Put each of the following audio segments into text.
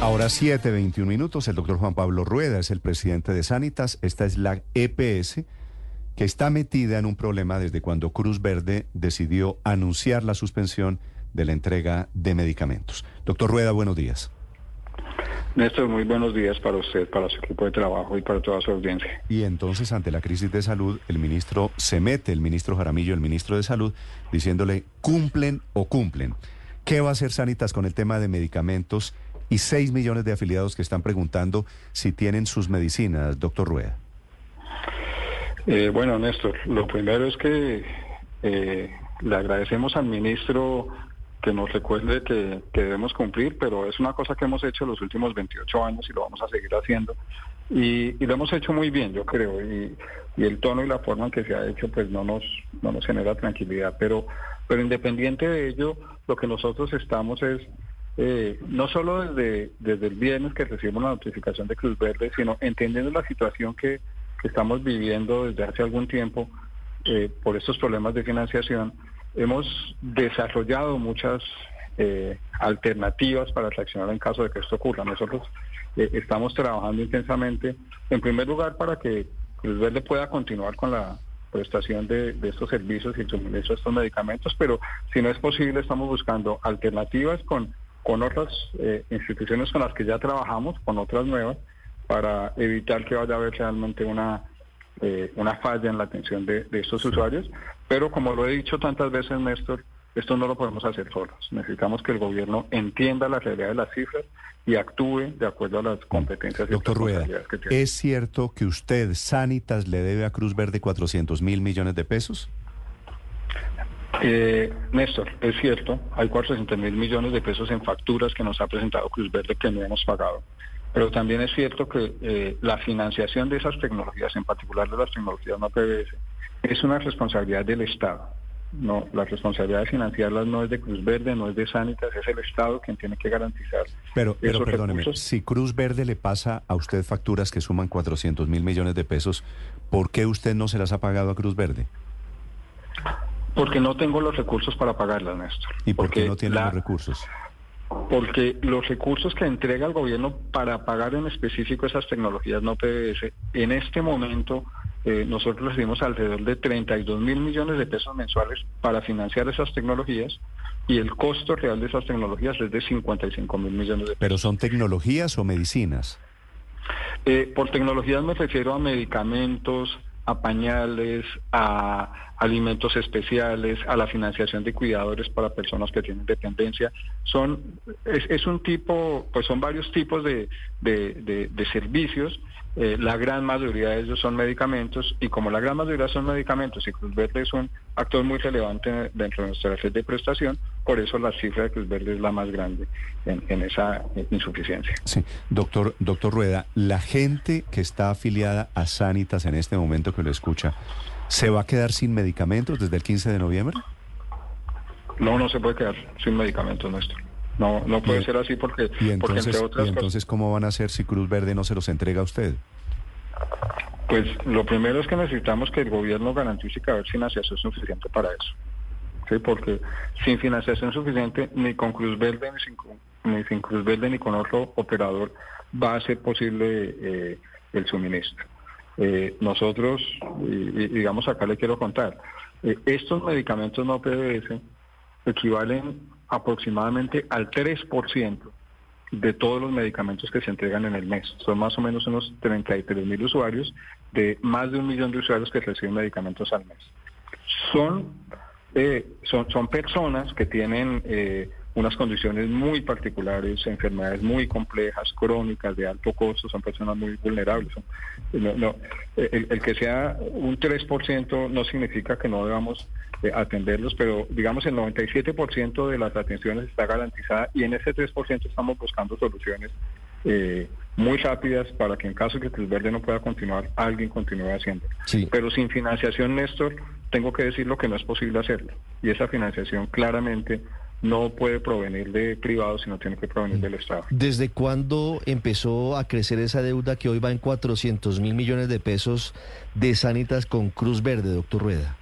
Ahora 7, 21 minutos. El doctor Juan Pablo Rueda es el presidente de Sanitas. Esta es la EPS que está metida en un problema desde cuando Cruz Verde decidió anunciar la suspensión de la entrega de medicamentos. Doctor Rueda, buenos días. Néstor, muy buenos días para usted, para su equipo de trabajo y para toda su audiencia. Y entonces, ante la crisis de salud, el ministro se mete, el ministro Jaramillo, el ministro de Salud, diciéndole cumplen o cumplen. ¿Qué va a hacer Sanitas con el tema de medicamentos y 6 millones de afiliados que están preguntando si tienen sus medicinas, doctor Rueda? Eh, bueno, Néstor, lo primero es que eh, le agradecemos al ministro que nos recuerde que, debemos cumplir, pero es una cosa que hemos hecho los últimos 28 años y lo vamos a seguir haciendo. Y, lo hemos hecho muy bien, yo creo, y, el tono y la forma en que se ha hecho pues no nos, no nos genera tranquilidad, pero, pero independiente de ello, lo que nosotros estamos es eh, no solo desde, desde el viernes que recibimos la notificación de Cruz Verde, sino entendiendo la situación que, estamos viviendo desde hace algún tiempo eh, por estos problemas de financiación, hemos desarrollado muchas eh, alternativas para reaccionar en caso de que esto ocurra. Nosotros estamos trabajando intensamente, en primer lugar, para que Cruz Verde pueda continuar con la prestación de, estos servicios y suministro de estos medicamentos, pero si no es posible, estamos buscando alternativas con con otras eh, instituciones con las que ya trabajamos, con otras nuevas, para evitar que vaya a haber realmente una, eh, una falla en la atención de, estos usuarios. Pero como lo he dicho tantas veces, Néstor, esto no lo podemos hacer solos. Necesitamos que el gobierno entienda la realidad de las cifras y actúe de acuerdo a las competencias Doctor Rueda, que tiene. ¿es cierto que usted, Sanitas, le debe a Cruz Verde 400 mil millones de pesos? Eh, Néstor, es cierto, hay 400 mil millones de pesos en facturas que nos ha presentado Cruz Verde que no hemos pagado. Pero también es cierto que eh, la financiación de esas tecnologías, en particular de las tecnologías no PBS, es una responsabilidad del Estado. No, la responsabilidad de financiarlas no es de Cruz Verde, no es de Sanitas, es el Estado quien tiene que garantizar. Pero, pero perdóneme, si Cruz Verde le pasa a usted facturas que suman 400 mil millones de pesos, ¿por qué usted no se las ha pagado a Cruz Verde? Porque no tengo los recursos para pagarlas, Néstor. ¿Y por qué no tiene los recursos? Porque los recursos que entrega el gobierno para pagar en específico esas tecnologías no PBS, en este momento eh, nosotros recibimos alrededor de 32 mil millones de pesos mensuales para financiar esas tecnologías y el costo real de esas tecnologías es de 55 mil millones de pesos. ¿Pero son tecnologías o medicinas? Eh, por tecnologías me refiero a medicamentos, a pañales, a alimentos especiales, a la financiación de cuidadores para personas que tienen dependencia. Son, es, un tipo, pues son varios tipos de, de, de servicios eh, la gran mayoría de ellos son medicamentos y como la gran mayoría son medicamentos y Cruz Verde es un actor muy relevante dentro de nuestra red de prestación, por eso la cifra de Cruz Verde es la más grande en, esa insuficiencia. Sí, doctor, doctor Rueda, la gente que está afiliada a Sanitas en este momento que lo escucha, ¿se va a quedar sin medicamentos desde el 15 de noviembre? No, no se puede quedar sin medicamentos, Néstor. No, no puede ser así porque, ¿y entonces, entonces cómo van a hacer si Cruz Verde no se los entrega a usted? Pues lo primero es que necesitamos que el gobierno garantice que haber financiación suficiente para eso. ¿sí? Porque sin financiación suficiente, ni con Cruz Verde, ni sin, ni sin Cruz Verde, ni con otro operador, va a ser posible eh, el suministro. Eh, nosotros, y, digamos acá le quiero contar, eh, estos medicamentos no PBS equivalen aproximadamente al 3% de todos los medicamentos que se entregan en el mes. Son más o menos unos 33 mil usuarios de más de un millón de usuarios que reciben medicamentos al mes. Son, eh, son, son personas que tienen eh, unas condiciones muy particulares, enfermedades muy complejas, crónicas, de alto costo, son personas muy vulnerables. No, el, que sea un 3% no significa que no debamos eh, atenderlos, pero digamos el 97% de las atenciones está garantizada y en ese 3% estamos buscando soluciones eh, muy rápidas para que en caso de que el Verde no pueda continuar, alguien continúe haciendo. Pero sin financiación, Néstor, tengo que decir lo que no es posible hacerlo. Y esa financiación claramente no puede provenir de privados, sino tiene que provenir del Estado. ¿Desde cuándo empezó a crecer esa deuda que hoy va en 400 mil millones de pesos de Sanitas con Cruz Verde, doctor Rueda?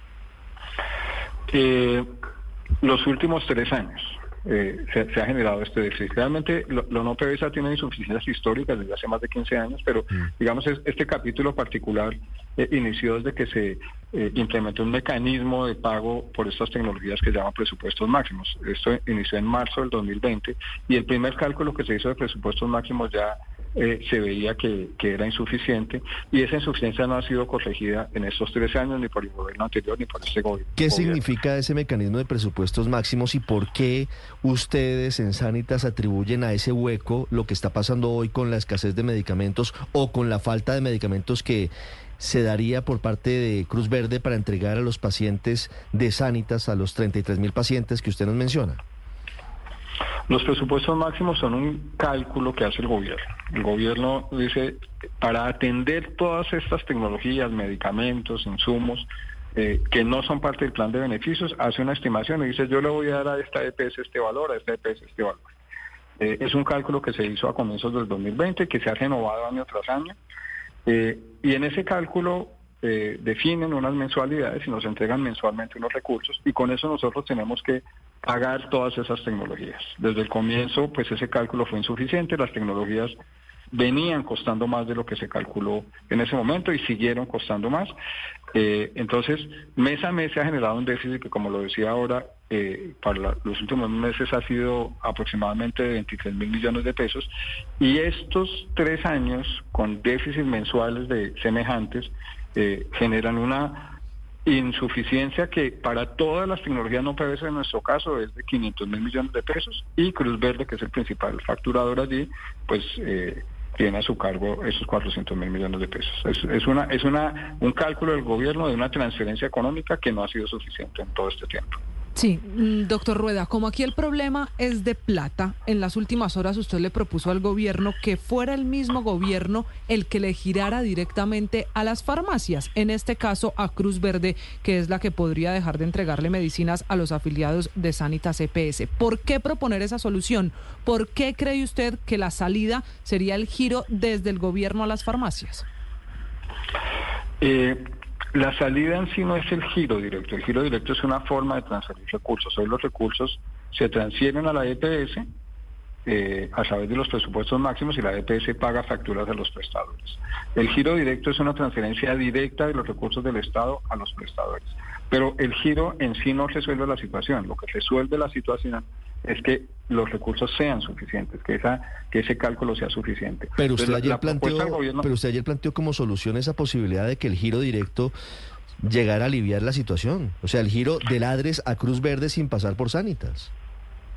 Eh, los últimos tres años. eh, se, ha generado este déficit. Realmente lo, no PVSA tiene insuficiencias históricas desde hace más de 15 años, pero mm. digamos este capítulo particular eh, inició desde que se eh, implementó un mecanismo de pago por estas tecnologías que se llaman presupuestos máximos. Esto inició en marzo del 2020 y el primer cálculo que se hizo de presupuestos máximos ya eh, se veía que, era insuficiente y esa insuficiencia no ha sido corregida en estos tres años ni por el gobierno anterior ni por este gobierno. ¿Qué significa ese mecanismo de presupuestos máximos y por qué ustedes en Sanitas atribuyen a ese hueco lo que está pasando hoy con la escasez de medicamentos o con la falta de medicamentos que se daría por parte de Cruz Verde para entregar a los pacientes de Sanitas, a los 33 mil pacientes que usted nos menciona? Los presupuestos máximos son un cálculo que hace el gobierno. El gobierno dice, para atender todas estas tecnologías, medicamentos, insumos, eh, que no son parte del plan de beneficios, hace una estimación y dice, yo le voy a dar a esta EPS este valor, a esta EPS este valor. Eh, es un cálculo que se hizo a comienzos del 2020, que se ha renovado año tras año. Eh, y en ese cálculo definen unas mensualidades y nos entregan mensualmente unos recursos y con eso nosotros tenemos que pagar todas esas tecnologías. Desde el comienzo, pues ese cálculo fue insuficiente, las tecnologías venían costando más de lo que se calculó en ese momento y siguieron costando más. Eh, entonces, mes a mes se ha generado un déficit que, como lo decía ahora, eh, para los últimos meses ha sido aproximadamente de 23 mil millones de pesos y estos tres años con déficits mensuales de semejantes eh, generan una insuficiencia que para todas las tecnologías no PVC en nuestro caso es de 500 mil millones de pesos y Cruz Verde, que es el principal facturador allí, pues eh, tiene a su cargo esos 400 mil millones de pesos. Es, una, es una, un cálculo del gobierno de una transferencia económica que no ha sido suficiente en todo este tiempo. Sí, mm, doctor Rueda, como aquí el problema es de plata, en las últimas horas usted le propuso al gobierno que fuera el mismo gobierno el que le girara directamente a las farmacias, en este caso a Cruz Verde, que es la que podría dejar de entregarle medicinas a los afiliados de Sanitas EPS. ¿Por qué proponer esa solución? ¿Por qué cree usted que la salida sería el giro desde el gobierno a las farmacias? Eh, la salida en sí no es el giro directo, el giro directo es una forma de transferir recursos. Hoy los recursos se transfieren a la EPS eh, a través de los presupuestos máximos y la EPS paga facturas a los prestadores. El giro directo es una transferencia directa de los recursos del Estado a los prestadores. Pero el giro en sí no resuelve la situación. Lo que resuelve la situación es que los recursos sean suficientes, que esa que ese cálculo sea suficiente. Pero usted, ayer planteó, pero usted ayer planteó como solución esa posibilidad de que el giro directo llegara a aliviar la situación. O sea, el giro del ADRES a Cruz Verde sin pasar por Sanitas.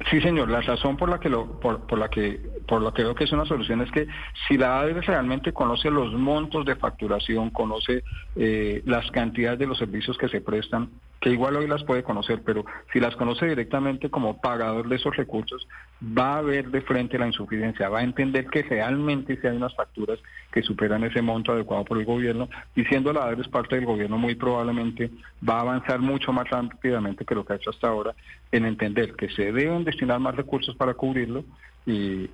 Sí, señor. La razón por la que lo, por, por, la que por lo que veo que es una solución es que si la ADRES realmente conoce los montos de facturación, conoce eh, las cantidades de los servicios que se prestan, que igual hoy las puede conocer, pero si las conoce directamente como pagador de esos recursos, va a ver de frente la insuficiencia, va a entender que realmente si hay unas facturas que superan ese monto adecuado por el gobierno, y siendo la ADRES parte del gobierno, muy probablemente va a avanzar mucho más rápidamente que lo que ha hecho hasta ahora en entender que se deben destinar más recursos para cubrirlo y,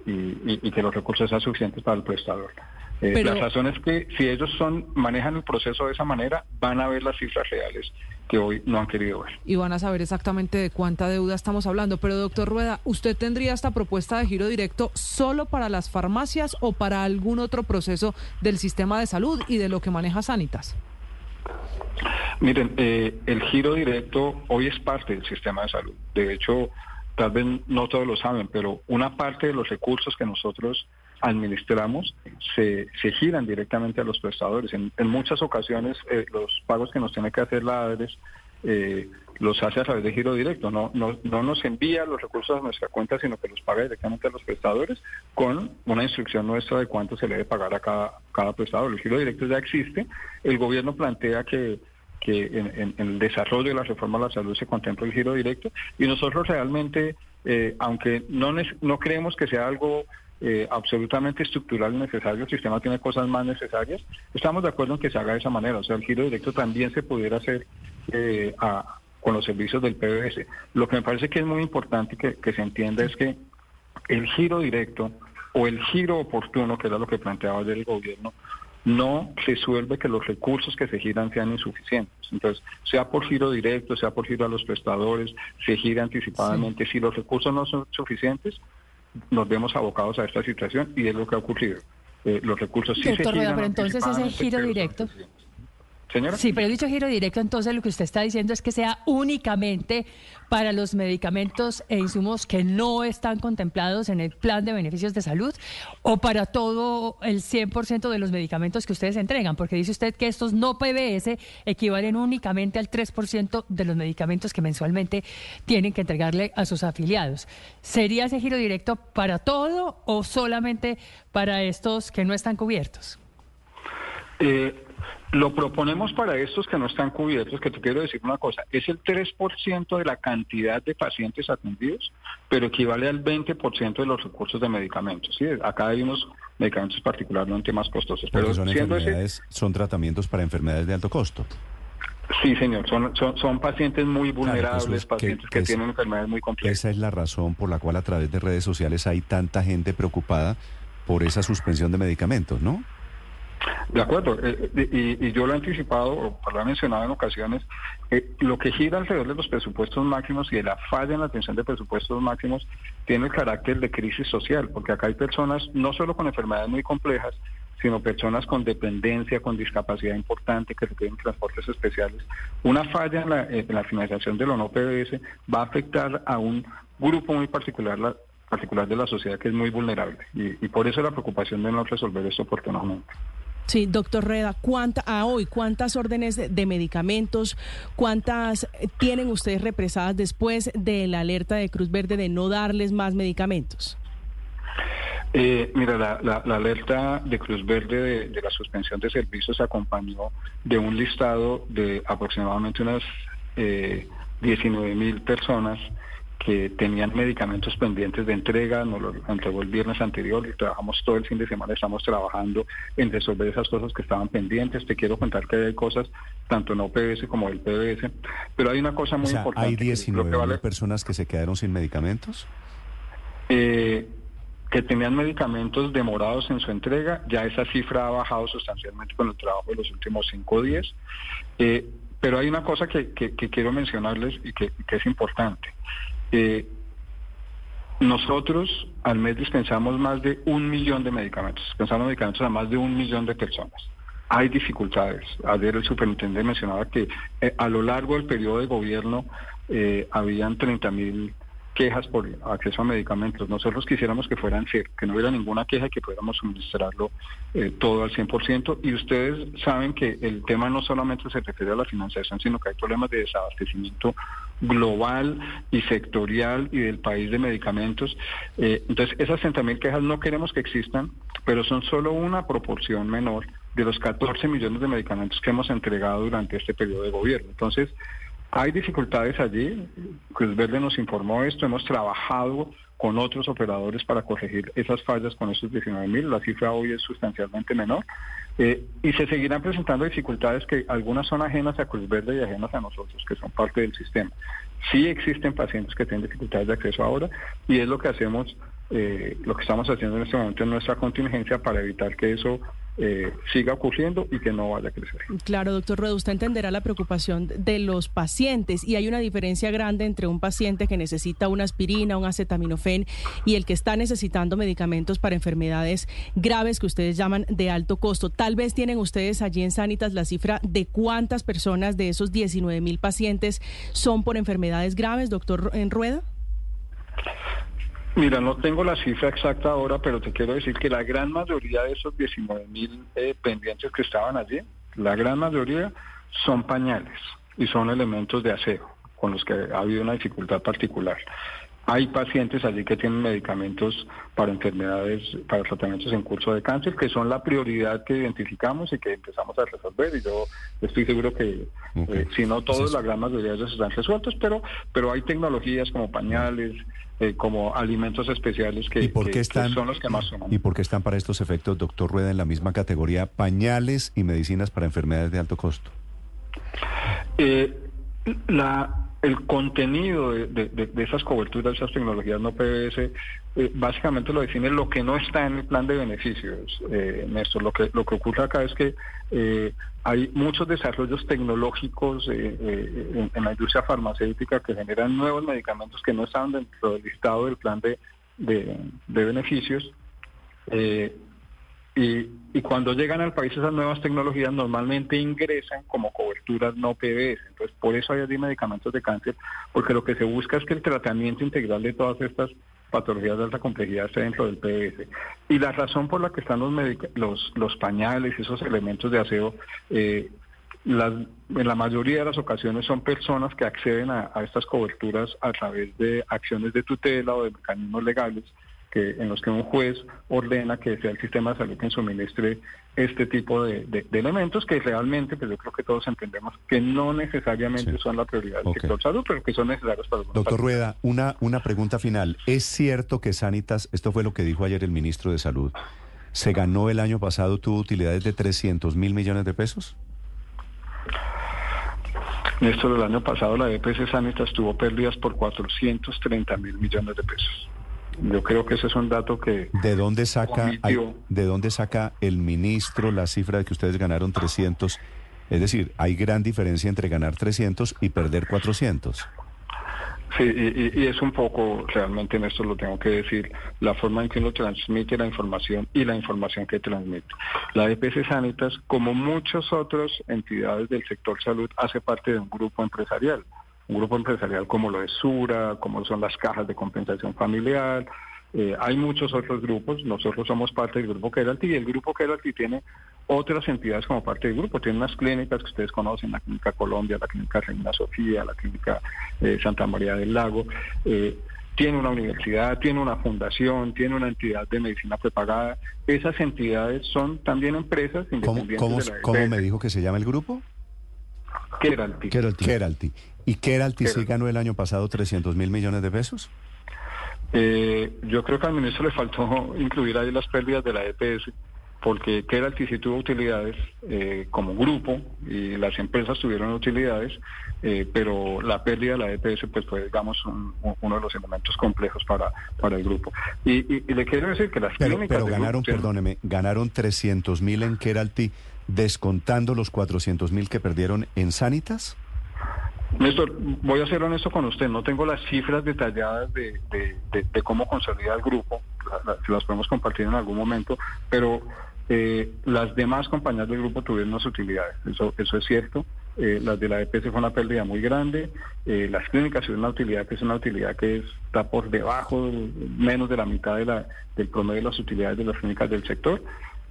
que los recursos sean suficientes para el prestador. Eh, la razón es que si ellos son manejan el proceso de esa manera, van a ver las cifras reales que hoy no han querido ver. Y van a saber exactamente de cuánta deuda estamos hablando. Pero, doctor Rueda, ¿usted tendría esta propuesta de giro directo solo para las farmacias o para algún otro proceso del sistema de salud y de lo que maneja Sanitas? Miren, eh, el giro directo hoy es parte del sistema de salud. De hecho, tal vez no todos lo saben, pero una parte de los recursos que nosotros administramos se, giran directamente a los prestadores. En, muchas ocasiones eh, los pagos que nos tiene que hacer la ADRES eh, los hace a través de giro directo, no, no, no nos envía los recursos a nuestra cuenta, sino que los paga directamente a los prestadores con una instrucción nuestra de cuánto se le debe pagar a cada, cada prestador. El giro directo ya existe, el gobierno plantea que que en, el desarrollo de la reforma de la salud se contempla el giro directo y nosotros realmente, eh, aunque no, no creemos que sea algo eh, absolutamente estructural y necesario, el sistema tiene cosas más necesarias, estamos de acuerdo en que se haga de esa manera, o sea, el giro directo también se pudiera hacer eh, con los servicios del PBS. Lo que me parece que es muy importante que, que se entienda es que el giro directo o el giro oportuno, que era lo que planteaba ayer el gobierno, no resuelve que los recursos que se giran sean insuficientes. Entonces, sea por giro directo, sea por giro a los prestadores, se gira anticipadamente. Si los recursos no son suficientes, nos vemos abocados a esta situación y es lo que ha ocurrido. Eh, los recursos sí se giran pero entonces ese giro directo... Sí, pero dicho giro directo, entonces lo que usted está diciendo es que sea únicamente para los medicamentos e insumos que no están contemplados en el plan de beneficios de salud o para todo el 100% de los medicamentos que ustedes entregan, porque dice usted que estos no PBS equivalen únicamente al 3% de los medicamentos que mensualmente tienen que entregarle a sus afiliados. ¿Sería ese giro directo para todo o solamente para estos que no están cubiertos? Eh, lo proponemos para estos que no están cubiertos, que te quiero decir una cosa, es el 3% de la cantidad de pacientes atendidos, pero equivale al 20% de los recursos de medicamentos. ¿sí? Acá hay unos medicamentos particularmente más costosos. Pero son, enfermedades, son tratamientos para enfermedades de alto costo. Sí, señor, son, son, pacientes muy vulnerables, pacientes que, tienen enfermedades muy complejas. Esa es la razón por la cual a través de redes sociales hay tanta gente preocupada por esa suspensión de medicamentos, ¿no? De acuerdo, eh, y, yo lo he anticipado, o lo he mencionado en ocasiones, eh, lo que gira alrededor de los presupuestos máximos y de la falla en la atención de presupuestos máximos tiene el carácter de crisis social, porque acá hay personas no solo con enfermedades muy complejas, sino personas con dependencia, con discapacidad importante, que requieren transportes especiales. Una falla en la, en la financiación de lo no PBS va a afectar a un grupo muy particular, la, particular de la sociedad que es muy vulnerable, y, y por eso la preocupación de no resolver esto oportunamente. Sí, doctor Reda, ¿cuánta, a hoy cuántas órdenes de, medicamentos, cuántas tienen ustedes represadas después de la alerta de Cruz Verde de no darles más medicamentos? Eh, mira, la, alerta de Cruz Verde de, la suspensión de servicios acompañó de un listado de aproximadamente unas eh, 19 mil personas que tenían medicamentos pendientes de entrega, nos lo entregó el viernes anterior y trabajamos todo el fin de semana, estamos trabajando en resolver esas cosas que estaban pendientes. Te quiero contar que hay cosas, tanto en OPS como el PBS, pero hay una cosa muy importante. ¿Hay 19 personas que se quedaron sin medicamentos? Eh, que tenían medicamentos demorados en su entrega, ya esa cifra ha bajado sustancialmente con el trabajo de los últimos cinco días. Eh, pero hay una cosa que, quiero mencionarles y que es importante. Eh, nosotros al mes dispensamos más de un millón de medicamentos, dispensamos medicamentos a más de un millón de personas. Hay dificultades. Ayer el superintendente mencionaba que eh, a lo largo del periodo de gobierno eh, habían 30 mil quejas por acceso a medicamentos. Nosotros quisiéramos que fueran cero, que no hubiera ninguna queja y que pudiéramos suministrarlo eh, todo al 100%. Y ustedes saben que el tema no solamente se refiere a la financiación, sino que hay problemas de desabastecimiento global y sectorial y del país de medicamentos. Eh, entonces, esas 30.000 quejas no queremos que existan, pero son solo una proporción menor de los 14 millones de medicamentos que hemos entregado durante este periodo de gobierno. Entonces, hay dificultades allí. Cruz Verde nos informó esto. Hemos trabajado con otros operadores para corregir esas fallas con estos 19 mil. La cifra hoy es sustancialmente menor. Eh, y se seguirán presentando dificultades que algunas son ajenas a Cruz Verde y ajenas a nosotros, que son parte del sistema. Sí existen pacientes que tienen dificultades de acceso ahora y es lo que hacemos, eh, lo que estamos haciendo en este momento en nuestra contingencia para evitar que eso eh, siga ocurriendo y que no vaya a crecer. Claro, doctor Rueda, usted entenderá la preocupación de los pacientes y hay una diferencia grande entre un paciente que necesita una aspirina, un acetaminofén y el que está necesitando medicamentos para enfermedades graves que ustedes llaman de alto costo. Tal vez tienen ustedes allí en Sanitas la cifra de cuántas personas de esos 19 mil pacientes son por enfermedades graves, doctor Rueda. Mira, no tengo la cifra exacta ahora, pero te quiero decir que la gran mayoría de esos 19 mil eh, pendientes que estaban allí, la gran mayoría son pañales y son elementos de aseo con los que ha habido una dificultad particular. Hay pacientes allí que tienen medicamentos para enfermedades, para tratamientos en curso de cáncer, que son la prioridad que identificamos y que empezamos a resolver. Y yo estoy seguro que, eh, si no todos, la gran mayoría de ellos están resueltos, pero, pero hay tecnologías como pañales, eh, como alimentos especiales que, son los que más son. ¿Y por qué están para estos efectos, doctor Rueda, en la misma categoría pañales y medicinas para enfermedades de alto costo? Eh, la el contenido de, esas coberturas, de esas tecnologías no PBS, eh, básicamente lo define lo que no está en el plan de beneficios, eh, Néstor. Lo que, lo que ocurre acá es que eh, hay muchos desarrollos tecnológicos en, la industria farmacéutica que generan nuevos medicamentos que no están dentro del listado del plan de, de beneficios. Y, y, cuando llegan al país esas nuevas tecnologías normalmente ingresan como coberturas no PBS. Entonces, por eso hay allí medicamentos de cáncer, porque lo que se busca es que el tratamiento integral de todas estas patologías de alta complejidad esté dentro del PBS. Y la razón por la que están los, los, los pañales esos elementos de aseo, eh, en la mayoría de las ocasiones son personas que acceden a estas coberturas a través de acciones de tutela o de mecanismos legales en los que un juez ordena que sea el sistema de salud quien suministre este tipo de, elementos que realmente, pues yo creo que todos entendemos que no necesariamente son la prioridad del sector salud, pero que son necesarios para Doctor Rueda, una, una pregunta final. ¿Es cierto que Sanitas, esto fue lo que dijo ayer el ministro de Salud, se ganó el año pasado, tuvo utilidades de 300 mil millones de pesos? Néstor, el año pasado la EPS Sanitas tuvo pérdidas por 430 mil millones de pesos. Yo creo que ese es un dato que... ¿De dónde saca, ¿de dónde saca el ministro la cifra de que ustedes ganaron 300? Es decir, hay gran diferencia entre ganar 300 y perder 400. Sí, y, es un poco, realmente en esto lo tengo que decir, la forma en que uno transmite la información y la información que transmite. La EPS Sanitas, como muchas otras entidades del sector salud, hace parte de un grupo empresarial un grupo empresarial como lo es Sura, como son las cajas de compensación familiar. Eh, hay muchos otros grupos, nosotros somos parte del grupo Keralty y el grupo Keralty tiene otras entidades como parte del grupo. Tiene unas clínicas que ustedes conocen, la Clínica Colombia, la Clínica Reina Sofía, la Clínica eh, Santa María del Lago. Eh, tiene una universidad, tiene una fundación, tiene una entidad de medicina prepagada. Esas entidades son también empresas independientes. ¿Cómo, cómo, me dijo que se llama el grupo? Keralty. Keralty. ¿Y Keralty sí ganó el año pasado 300 mil millones de pesos? Eh, yo creo que al ministro le faltó incluir ahí las pérdidas de la EPS, porque Keralty sí tuvo utilidades eh, como grupo y las empresas tuvieron utilidades, eh, pero la pérdida de la EPS pues fue, digamos, uno de los elementos complejos para, para el grupo. Y, le quiero decir que las pero, Pero ganaron, perdóneme, ganaron 300 mil en Keralty descontando los 400 mil que perdieron en Sanitas. Néstor, voy a ser honesto con usted, no tengo las cifras detalladas de, cómo consolida el grupo, las podemos compartir en algún momento, pero eh, las demás compañías del grupo tuvieron unas utilidades, eso, eso es cierto. Eh, las de la EPS fue una pérdida muy grande, eh, las clínicas tuvieron una utilidad que es una utilidad que está por debajo, menos de la mitad de la, del promedio de las utilidades de las clínicas del sector.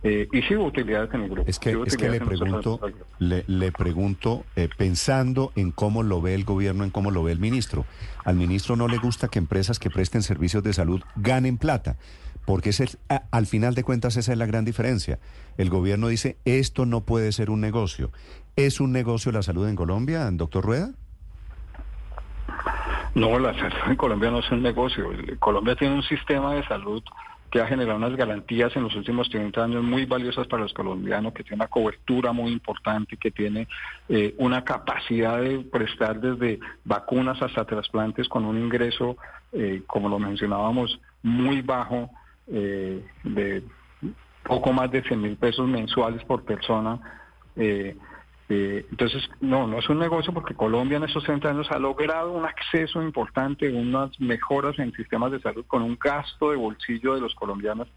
Eh, y sí utilidades en el grupo. Es que, es que le, pregunto, le, pregunto, eh, pensando en cómo lo ve el gobierno, en cómo lo ve el ministro. Al ministro no le gusta que empresas que presten servicios de salud ganen plata, porque es al final de cuentas esa es la gran diferencia. El gobierno dice, esto no puede ser un negocio. ¿Es un negocio la salud en Colombia, doctor Rueda? No, la salud en Colombia no es un negocio. Colombia tiene un sistema de salud que ha generado unas garantías en los últimos 30 años muy valiosas para los colombianos, que tiene una cobertura muy importante, que tiene eh, una capacidad de prestar desde vacunas hasta trasplantes con un ingreso, eh, como lo mencionábamos, muy bajo, eh, de poco más de 100 mil pesos mensuales por persona. Eh, entonces, no, no es un negocio porque Colombia en estos 30 años ha logrado un acceso importante, unas mejoras en sistemas de salud con un gasto de bolsillo de los colombianos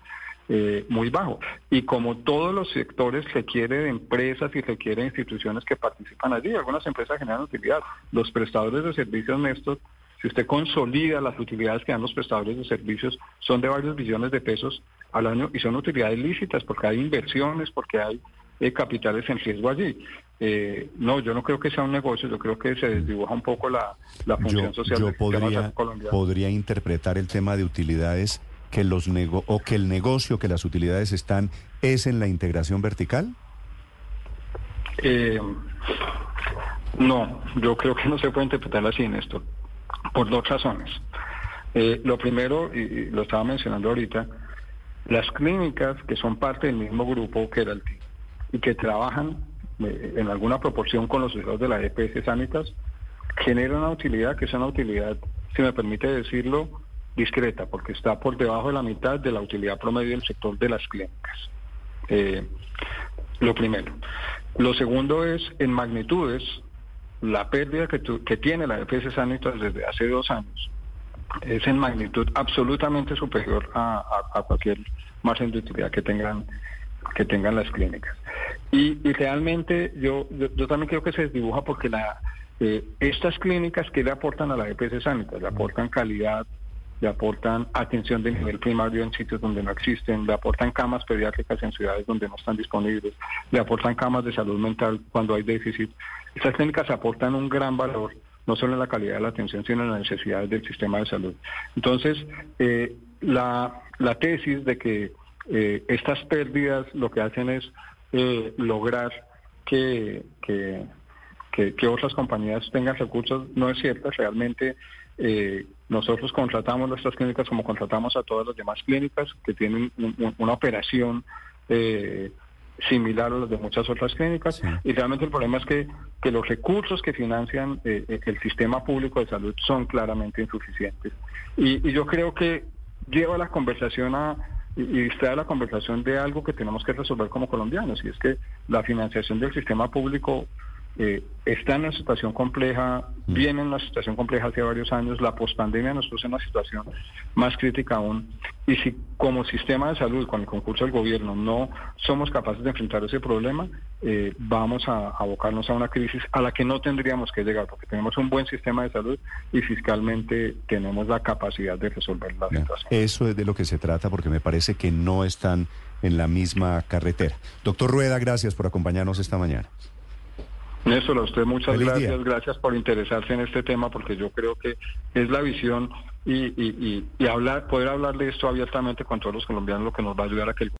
eh, muy bajo. Y como todos los sectores requiere de empresas y requiere de instituciones que participan allí, algunas empresas generan utilidad. Los prestadores de servicios, Néstor, si usted consolida las utilidades que dan los prestadores de servicios, son de varios billones de pesos al año y son utilidades lícitas porque hay inversiones, porque hay eh, capitales en riesgo allí. Eh, no, yo no creo que sea un negocio, yo creo que se desdibuja un poco la, función social yo podría, podría interpretar el tema de utilidades que los nego o que el negocio, que las utilidades están, es en la integración vertical. Eh, no, yo creo que no se puede interpretar así en esto, por dos razones. Eh, lo primero, y, lo estaba mencionando ahorita, las clínicas que son parte del mismo grupo que era el y que trabajan en alguna proporción con los usuarios de la EPS Sanitas, genera una utilidad que es una utilidad, si me permite decirlo, discreta, porque está por debajo de la mitad de la utilidad promedio del sector de las clínicas. Eh, lo primero. Lo segundo es, en magnitudes, la pérdida que, que tiene la EPS Sanitas desde hace dos años es en magnitud absolutamente superior a, cualquier margen de utilidad que tengan que tengan las clínicas. Y, realmente yo, yo, también creo que se desdibuja porque la eh, estas clínicas que le aportan a la EPS Sanitas, le aportan calidad, le aportan atención de nivel primario en sitios donde no existen, le aportan camas pediátricas en ciudades donde no están disponibles, le aportan camas de salud mental cuando hay déficit. Estas clínicas aportan un gran valor, no solo en la calidad de la atención, sino en las necesidades del sistema de salud. Entonces, eh, la, tesis de que eh, estas pérdidas lo que hacen es eh, lograr que, que, que, otras compañías tengan recursos no es cierta. Realmente eh, nosotros contratamos nuestras clínicas como contratamos a todas las demás clínicas que tienen una operación eh, similar a las de muchas otras clínicas y realmente el problema es que, que los recursos que financian eh, eh, el sistema público de salud son claramente insuficientes. Y, yo creo que lleva la conversación a, y, y distrae la conversación de algo que tenemos que resolver como colombianos, y es que la financiación del sistema público eh, está en una situación compleja, mm. viene en una situación compleja hace varios años, la pospandemia nos puso en una situación más crítica aún, y si como sistema de salud, con el concurso del gobierno, no somos capaces de enfrentar ese problema, eh, vamos a abocarnos a una crisis a la que no tendríamos que llegar, porque tenemos un buen sistema de salud y fiscalmente tenemos la capacidad de resolver la situación. Eso es de lo que se trata, porque me parece que no están en la misma carretera. Doctor Rueda, gracias por acompañarnos esta mañana. Néstor, a usted muchas gracias, gracias por interesarse en este tema, porque yo creo que es la visión y, y, y, hablar, poder hablar de esto abiertamente con todos los colombianos lo que nos va a ayudar a que el